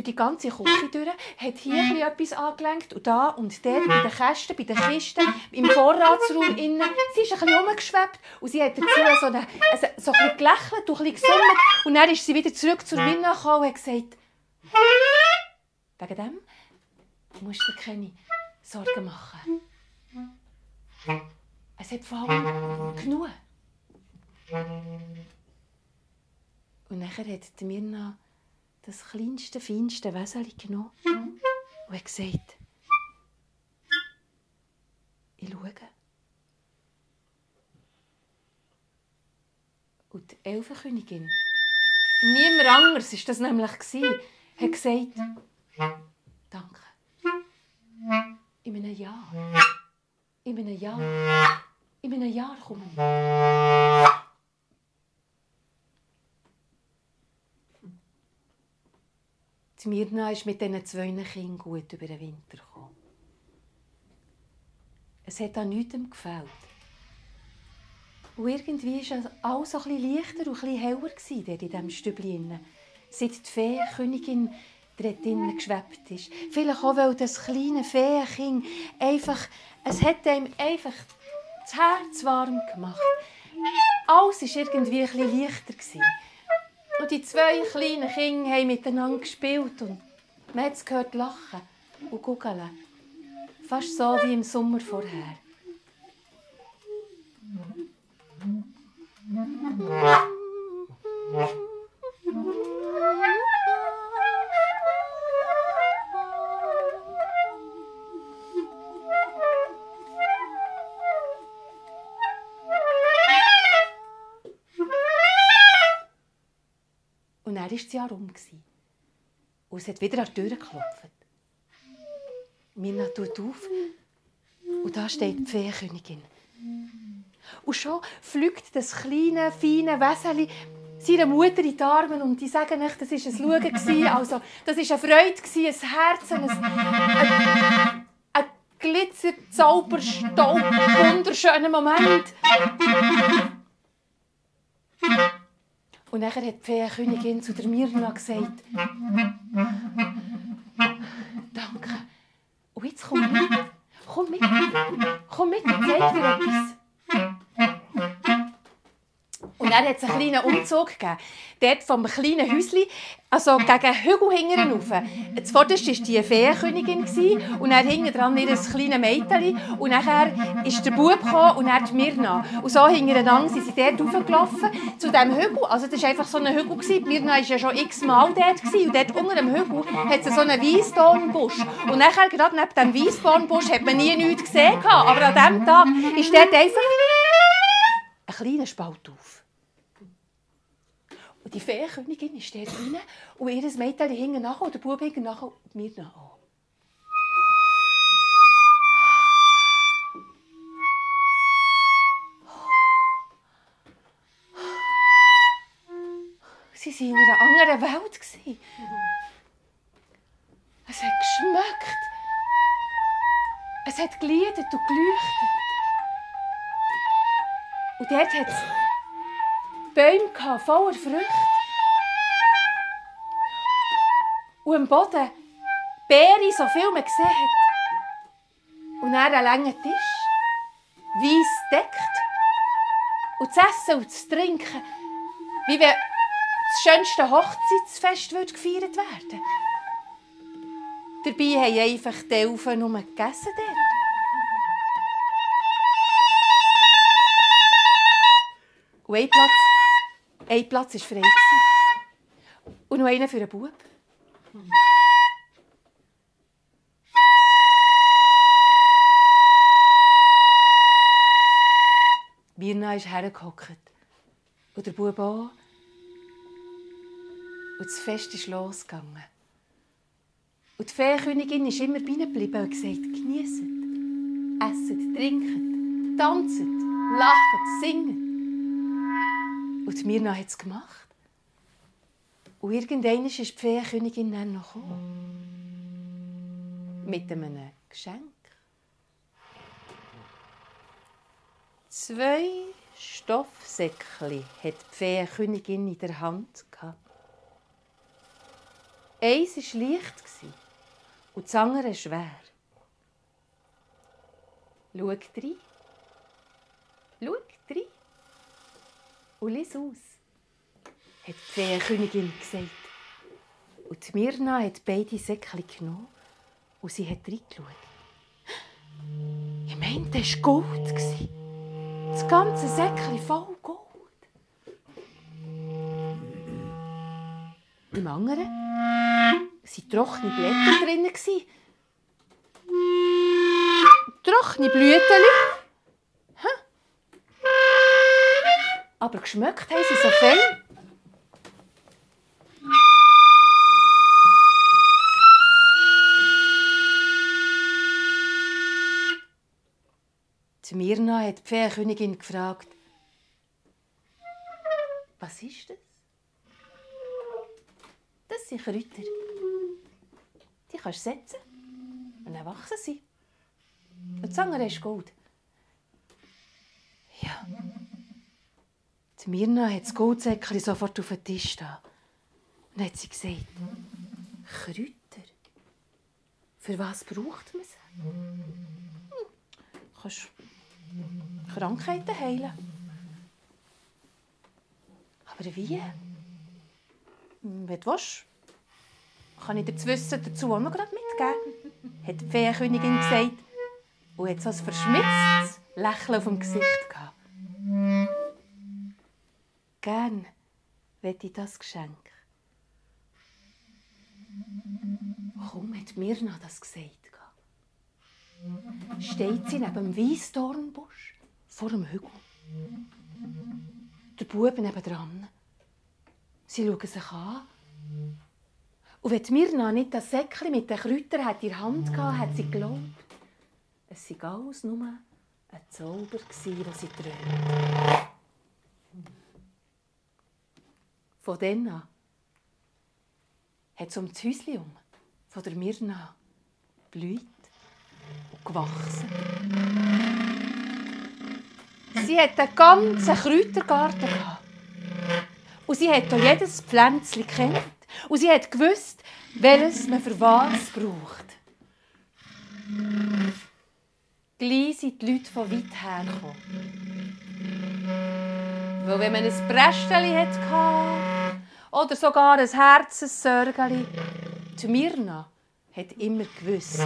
[SPEAKER 2] durch die ganze Küche durch, hat hier bisschen etwas angelenkt und da und dort bei den Kästen, bei den Kisten, im Vorratsraum innen. Sie ist ein bisschen rumgeschwebt und sie hat dazu so, eine, so ein bisschen gelächelt und ein bisschen gesummt. Und dann ist sie wieder zurück zur Winne gekommen und hat gesagt, wegen dem musst du dir keine Sorgen machen. Es hat vor allem genug. Und nachher hat die Mirna das kleinste, feinste Weseli genommen und hat gesagt, ich schaue. Und die Elfenkönigin, niemand anders war das nämlich, hat gesagt, danke. In einem Jahr. In einem Jahr. In einem Jahr komme Die Mirna ist mit diesen zwei Kindern gut über den Winter gekommen. Es hat an nichts gefällt. Und irgendwie war alles ein bisschen leichter und ein heller in diesem Stübchen. Seit die Feenkönigin drinnen geschwebt ist. Vielleicht auch, weil das kleine Feenkind einfach, es hat ihm einfach das Herz warm gemacht. Alles war irgendwie ein bisschen leichter. Und die zwei kleinen Kinder haben miteinander gespielt und man hat gehört lachen und guckeln. Fast so wie im Sommer vorher. (laughs) dann war das Jahr rum. Und es hat wieder an die Tür geklopft. Mirna tut auf und da steht die Feenkönigin. Und schon fliegt das kleine, feine Weseli seiner Mutter in die Arme und die sagen nicht, das war ein Schauen, also das war eine Freude, ein Herz, ein, ein, ein Glitzer, Zauber, Staub, wunderschöner Moment. Und nachher hat die Feenkönigin zu der Mirna gesagt, danke. Und jetzt komm mit. Komm mit. Komm mit, ich zeig dir etwas. Und dann hat es einen kleinen Umzug gegeben. Dort vom kleinen Häuschen, also gegen Hügel hinten rauf. Zuvorderst war die Feenkönigin und dann hinten dran ihr kleines Mädchen. Und nachher ist der Bub und dann die Mirna. Und so hintereinander sind sie dort raufgelaufen, zu diesem Hügel. Also das war einfach so ein Hügel. Die Mirna war ja schon x-mal dort. Und dort unter dem Hügel hat es so einen Weissdornbusch. Und nachher, gerade neben diesem Weissdornbusch, hat man nie nichts gesehen. Aber an diesem Tag ist dort einfach ein kleiner Spalt auf. Und die Feenkönigin ist dort rein und ihr Mädchen hinten nach und der Bub hinten nach und mir nach. Sie waren in einer anderen Welt. Es hat geschmeckt. Es hat geliedert und geleuchtet. Und dort hat es Bäume voller Früchte. Und am Boden Beere, so viel man gesehen hat. Und dann ein langer Tisch, weiss deckt. Und das Essen und das Trinken, wie wenn das schönste Hochzeitsfest gefeiert werden Dabei haben einfach die Elfen nur gegessen dort. Und ein Platz, ein Platz war frei. Und noch einer für einen Bub. Mirna ist hergehockt. Und der Bub auch. Und das Fest ist losgegangen. Und die Feenkönigin ist immer geblieben und gesagt, genießt, esset, trinket, tanzt, lacht, singet. Und Mirna hat es gemacht. Und irgendwann ist die Feenkönigin dann noch gekommen. Mit einem Geschenk. Zwei Stoffsäckchen hat die Feenkönigin in der Hand. Eins war leicht und das andere schwer. Schau rein. Schau. Und lies aus, hat die Feenkönigin gesagt. Und die Mirna hat beide Säckchen genommen und sie hat reingeschaut. Ich meinte, das war Gold. Das ganze Säckchen voll Gold. Im anderen waren trockene Blätter drin. Trockene Blüten. Aber geschmeckt haben sie so fein. Die Mirna hat die Feenkönigin gefragt, was ist das? Das sind Kräuter. Die kannst du setzen und dann wachsen sie. Und das andere ist Gold. Ja. Die Mirna hat das Goldsäckchen sofort auf den Tisch da. Und hat sie gesagt, Kräuter. Für was braucht man sie? Du kannst Krankheiten heilen. Aber wie? Wenn du willst, kann ich dir das Wissen dazu auch noch mitgeben. Hat die Feenkönigin gesagt. Und hat so ein verschmitztes Lächeln auf dem Gesicht gehabt. Gern möchte ich das Geschenk. Warum hat Mirna das gesagt? Steht sie neben dem Weissdornbusch vor dem Hügel. Der Bub nebendran. Sie schauen sich an. Und wenn Mirna nicht das Säckchen mit den Kräutern in der Hand hatte, hat sie geglaubt, es sei alles nur ein Zauber, den sie träumt. Von dann an hat es um das Häuschen von der Mirna blüht und gewachsen. Sie hat einen ganzen Kräutergarten Und sie hat auch jedes Pflänzchen kennt. Und sie hat gewusst, welches man für was braucht. Gleich sind die Leute von weit her gekommen. Weil wenn man ein Brästchen hatte oder sogar ein Herzenssörgeli, die Mirna hat immer gewusst,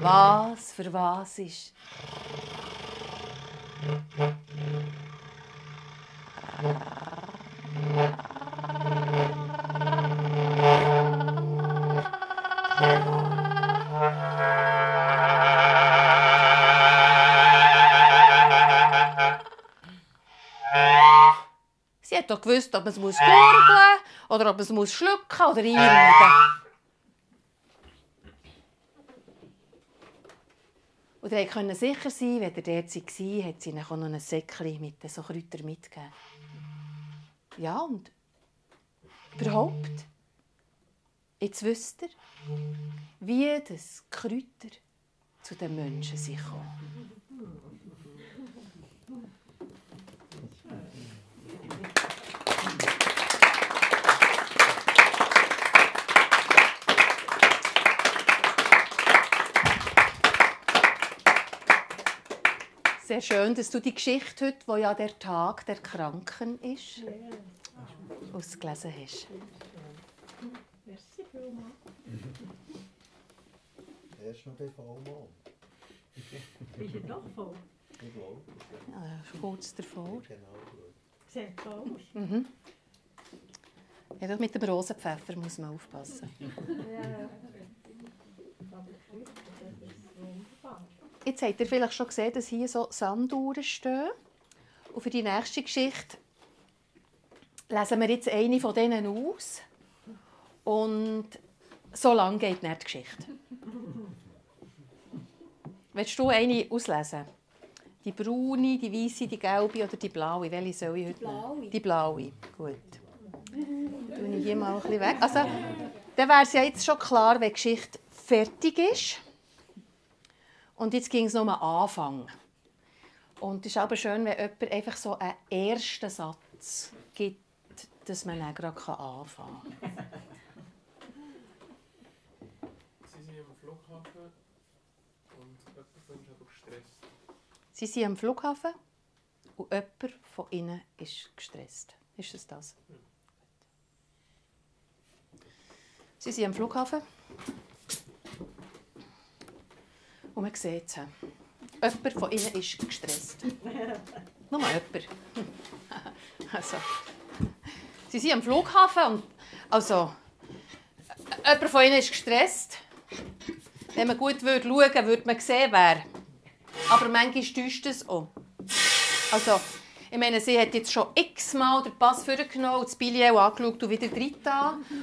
[SPEAKER 2] was für was ist. Hat doch gewusst, ob man es gurgeln muss oder ob man es schlucken oder einreiben Und ihr konnte sicher sein, wenn ihr dort war, hat sie ihnen noch ein Säckchen mit so Kräutern mitgegeben. Ja, und überhaupt, jetzt wisst ihr, wie das Kräuter zu den Menschen kommen. Sehr schön, dass du die Geschichte heute, wo ja der Tag der Kranken ist, ausgelesen hast.
[SPEAKER 4] Merci vielmals.
[SPEAKER 5] Erst noch bei Vollmond.
[SPEAKER 4] Ist er doch voll?
[SPEAKER 5] Ich glaube.
[SPEAKER 2] Ja, das ist kurz davor.
[SPEAKER 5] Genau gut.
[SPEAKER 4] Sieht so aus.
[SPEAKER 2] Mhm. Ja, doch mit dem Rosenpfeffer muss man aufpassen.
[SPEAKER 4] Ja. Aber Kräuter, das ist wunderbar.
[SPEAKER 2] Jetzt habt ihr vielleicht schon gesehen, dass hier so Sanduhren stehen. Und für die nächste Geschichte lesen wir jetzt eine von denen aus. Und so lange geht nicht die Geschichte. Willst du eine auslesen? Die braune, die weiße, die gelbe oder die blaue? Welche soll ich heute nehmen? Die blaue. Gut. Tue ich hier mal ein bisschen weg. Also, dann wäre es ja jetzt schon klar, wenn die Geschichte fertig ist. Und jetzt ging es nur um den Anfang. Und es ist aber schön, wenn jemand einfach so einen ersten Satz gibt, dass man dann gerade anfangen kann. (laughs)
[SPEAKER 6] Sie sind am Flughafen und jemand von ihnen ist aber gestresst.
[SPEAKER 2] Sie sind am Flughafen und jemand von ihnen ist gestresst. Ist es das? Sie sind am Flughafen. Und man sieht es. Jemand von ihnen ist gestresst. (laughs) Nur jemand. (laughs) Also, sie sind am Flughafen und also, jemand von ihnen ist gestresst. Wenn man gut würde schauen würde, würde man sehen, wer. Aber manchmal täuscht es auch. Also, ich meine, sie hat jetzt schon x-mal den Pass vorgenommen, das Billet auch angeschaut und wieder drin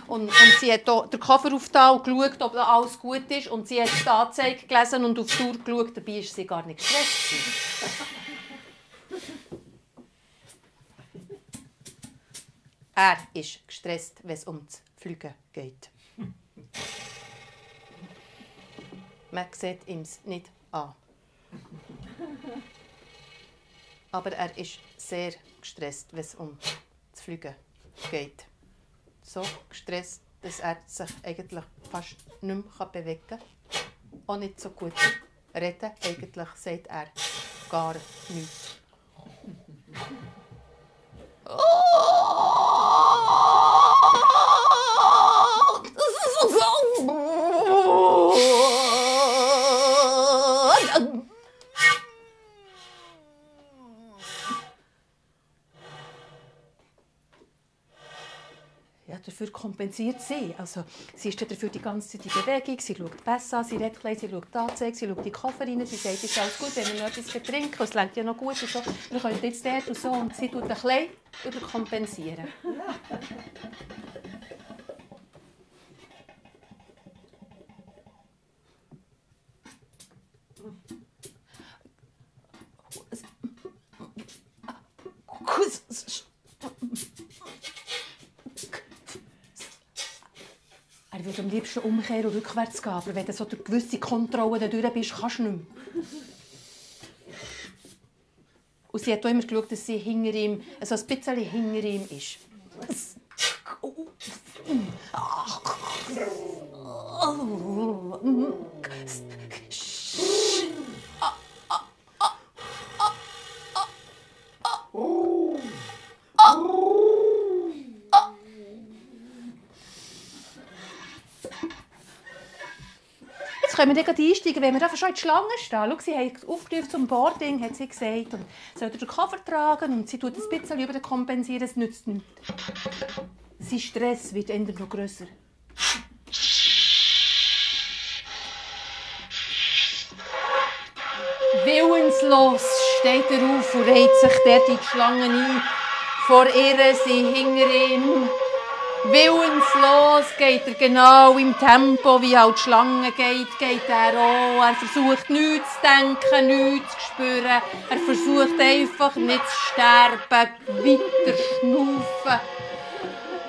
[SPEAKER 2] und, und sie hat den Koffer aufgetan und geschaut, ob alles gut ist. Und sie hat die Anzeige gelesen und auf die Tour geschaut, dabei war sie gar nicht gestresst. er ist gestresst, wenn es um das Fliegen geht. Man sieht ihm nicht an. Aber er ist sehr gestresst, wenn es um das Fliegen geht. So gestresst, dass er sich eigentlich fast nicht mehr bewegen kann. Auch nicht so gut reden. Eigentlich sagt er gar nichts. Ja, dafür kompensiert sie. Also, sie ist dafür die ganze Zeit in Bewegung, sie schaut besser sie redet klein, sie schaut Anzeige, sie schaut die Koffer rein, sie sagt, es ist alles gut, wenn wir noch etwas trinken, es längt ja noch gut und so, wir können jetzt dort und so. Und sie tut ein klein überkompensieren. Er würde am liebsten umkehren und rückwärts gehen, aber wenn du so durch gewisse Kontrollen durch bist, kannst du nicht mehr. Und sie hat auch immer geschaut, dass sie hinter ihm, also ein bisschen hinter ihm ist. (laughs) können wir gleich einsteigen, wenn wir einfach schon in die Schlange stehen. Schau, sie hat aufgerufen zum Boarding, hat sie gesagt. Und soll den Koffer tragen und sie tut ein bisschen überkompensieren, es nützt nichts. Sein Stress wird eher noch grösser. Willenslos steht er auf und reiht sich dort in die Schlange ein. Vor ihr, sie hinter ihm. Willenslos geht er genau im Tempo, wie halt die Schlange geht, geht er auch. Er versucht nichts zu denken, nichts zu spüren. Er versucht einfach nicht zu sterben, weiter schnaufen.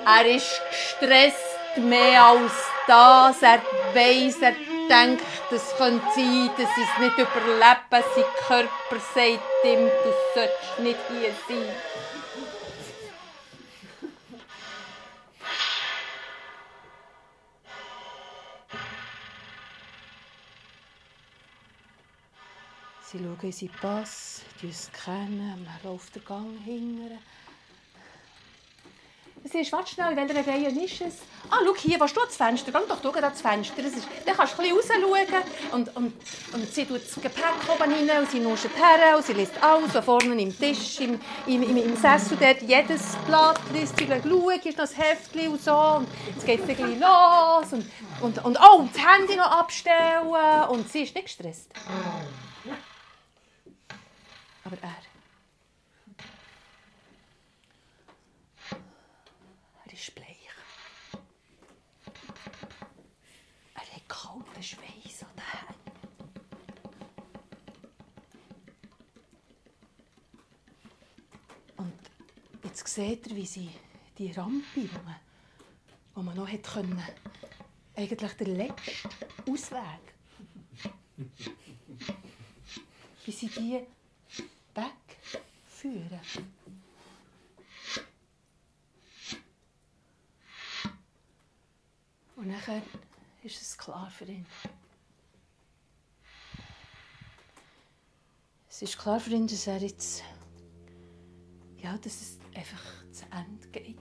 [SPEAKER 2] Er ist gestresst, mehr als das. Er weiss, er denkt, es könnte sein, dass es nicht überleben. Sein Körper sagt ihm, du sollst nicht hier sein. Sie schauen in seinen Pass, die uns kennen, man läuft den Gang hinterher. Sie ist, warte schnell, in welcher Reihe ist es? Ah, schau hier, willst du das Fenster? Geh doch schauen, das Fenster. Das ist, dann kannst du ein bisschen rausschauen. Und, und, und sie tut das Gepäck oben rein und sie nuschelt her und sie liest alles, vorne im Tisch, im, im, im, im Sessel dort, jedes Blatt liest sie, schaut, hier ist noch das Heftchen und so. Und jetzt geht es gleich los. Und, und, und oh, das Handy noch abstellen. Und sie ist nicht gestresst. Aber er. Er ist bleich. Er hat kalten Schweiß an den Händen. Und jetzt sieht er, wie sie die Rampe, die man, wo man noch hätte können, eigentlich der letzte Ausweg, (laughs) wie sie die wegführen. Und nachher ist es klar für ihn. Es ist klar für ihn, dass er jetzt. Ja, dass es einfach zu Ende geht.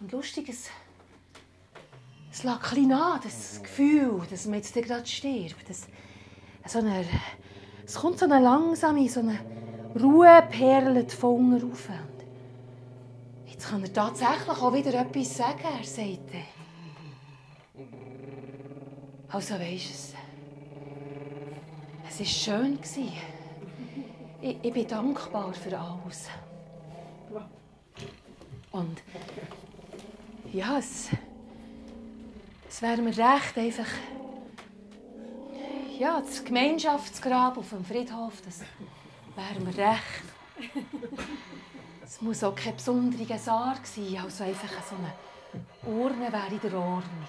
[SPEAKER 2] Und lustig, es, es lag klein an, das Gefühl, dass man jetzt gerade stirbt. Das, so eine, es kommt so eine langsame, so eine Ruhe perlt von unten rauf. Jetzt kann er tatsächlich auch wieder etwas sagen. Er sagt, äh, also weisst es, es war schön. Ich, ich bin dankbar für alles. Und ja, es, es wäre mir recht, einfach ja, das Gemeinschaftsgrab auf dem Friedhof, das wäre mir recht. Es muss auch kein besonderer Sarg sein, also einfach so eine Urne wäre in der Ordnung.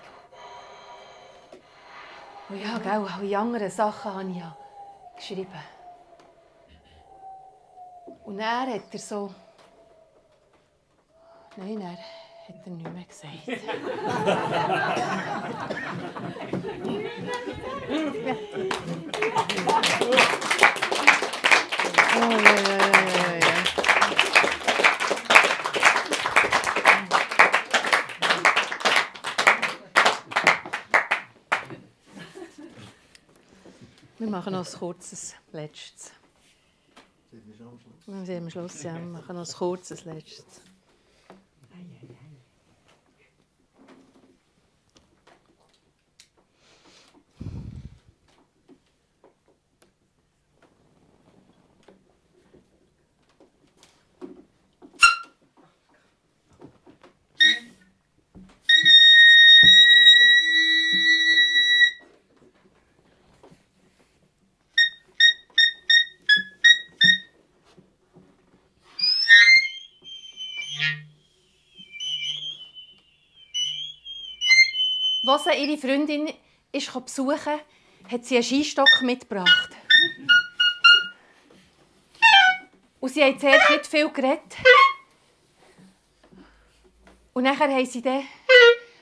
[SPEAKER 2] Und ja, gell, alle anderen Sachen habe ich ja geschrieben. Und er hat er so... Nein, er hat er nicht mehr gesagt. (laughs) Oh, ja, ja, ja, ja. Wir machen noch ein kurzes letztes.
[SPEAKER 5] Sind wir schon am Schluss?
[SPEAKER 2] Wir sind am Schluss, ja. Wir machen noch ein kurzes letztes. Als sie ihre Freundin ist besuchen hat sie einen Skistock mitgebracht. Und sie haben zuerst nicht viel geredet. Und nachher haben sie dann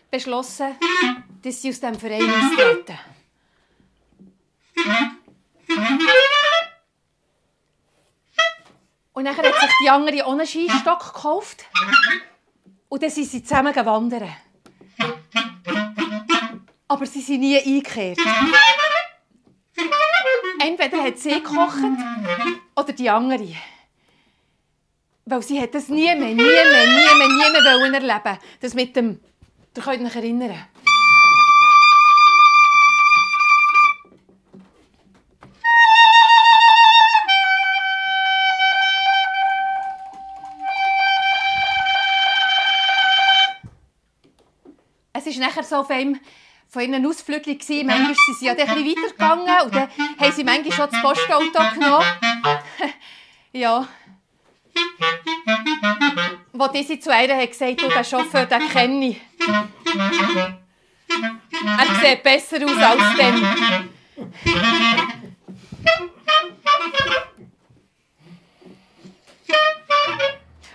[SPEAKER 2] beschlossen, dass sie aus diesem Verein austreten. Und nachher hat sich die andere einen Skistock gekauft. Und dann sind sie zusammen wandern. Aber sie sind nie eingekehrt. Entweder hat sie gekocht oder die andere. Weil sie hat das nie mehr, nie mehr, nie mehr, nie mehr wollen erleben. Das mit dem, ihr könnt euch erinnern. Es war nachher so auf einem von ihren Ausflügen. gewesen. Manchmal sind sie ja dann ein weitergegangen und dann haben sie manchmal schon das Postauto genommen. (laughs) ja. Wo diese zu einer hat gesagt hat, den Chauffeur den kenne ich. Er sieht besser aus als dem.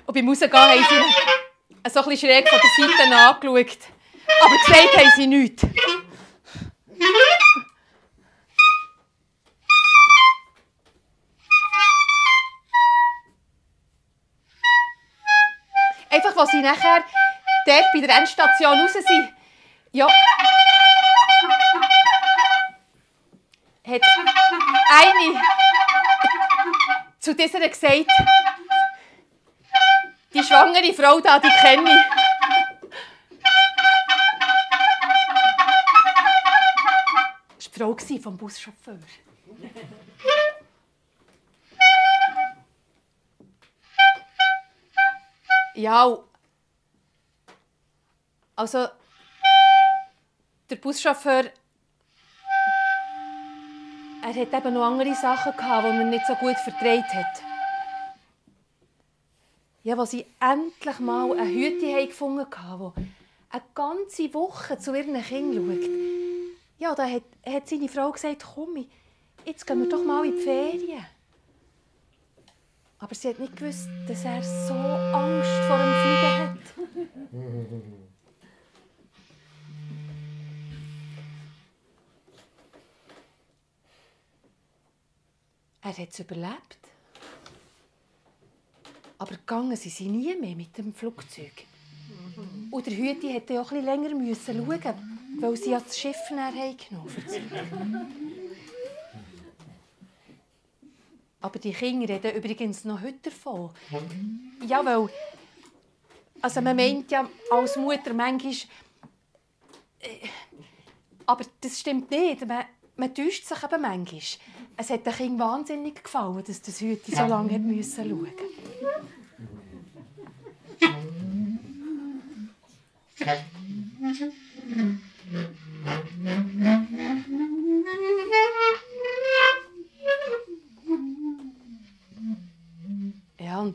[SPEAKER 2] Und beim Rausgehen haben sie ihn so ein bisschen schräg von der Seite angeschaut. Aber gesagt haben sie nichts. Einfach, als sie nachher dort bei der Endstation raus sind, ja, hat eine zu dieser gesagt, die schwangere Frau da, die kenne ich. Frau vom Buschauffeur. Ja, also der Buschauffeur er hat eben noch andere Sachen gehabt, die er nicht so gut vertreibt hat. Ja, als sie endlich mal eine Hütte gefunden haben, die eine ganze Woche zu ihren Kindern schaut. Ja, da hat, hat seine Frau gesagt, komm, jetzt gehen wir doch mal in die Ferien. Aber sie hat nicht gewusst, dass er so Angst vor dem Fliegen hat. (laughs) Er hat es überlebt. Aber gegangen sind sie nie mehr mit dem Flugzeug. Und der Hüti hätte auch etwas länger müssen schauen, weil sie ja das Schiff nachher genommen haben. Aber die Kinder reden übrigens noch heute davon. Ja, weil... Also man meint ja als Mutter manchmal... Äh, aber das stimmt nicht. Man, man täuscht sich eben manchmal. Es hat den Kindern wahnsinnig gefallen, dass das Hüti so lange schauen Ja,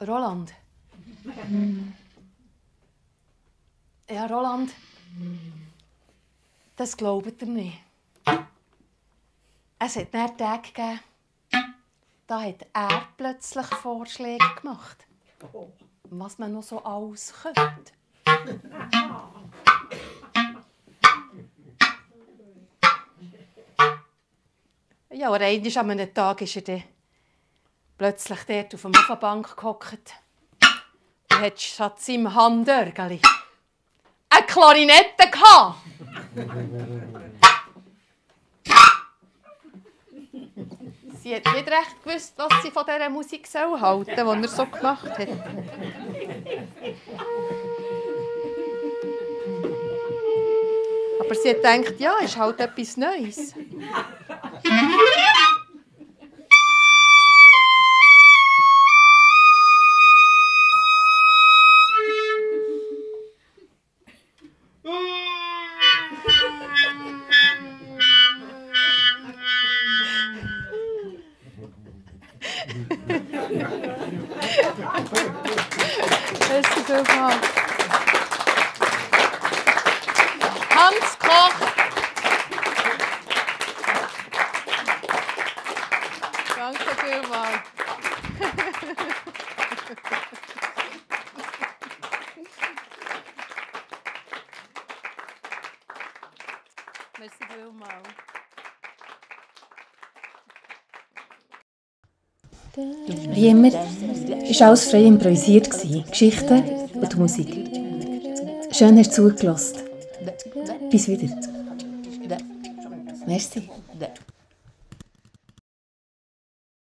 [SPEAKER 2] Roland. Ja, Roland. Das glaubt ihr nicht. Es hat dann Tage gegeben, da hat er plötzlich Vorschläge gemacht, was man noch so alles könnte. (laughs) Ja, und einmal an einem Tag ist er dann plötzlich dort auf der Sofabank gehockt und hat statt seinem Handörgeli eine Klarinette gehabt. (laughs) Sie hat nicht recht gewusst, was sie von dieser Musik halten soll, die er so gemacht hat. Aber sie gedacht, ja, ist halt etwas Neues. (laughs)
[SPEAKER 1] Immer war alles frei improvisiert. Geschichten und Musik. Schön hast du zugelassen. Bis wieder. Merci.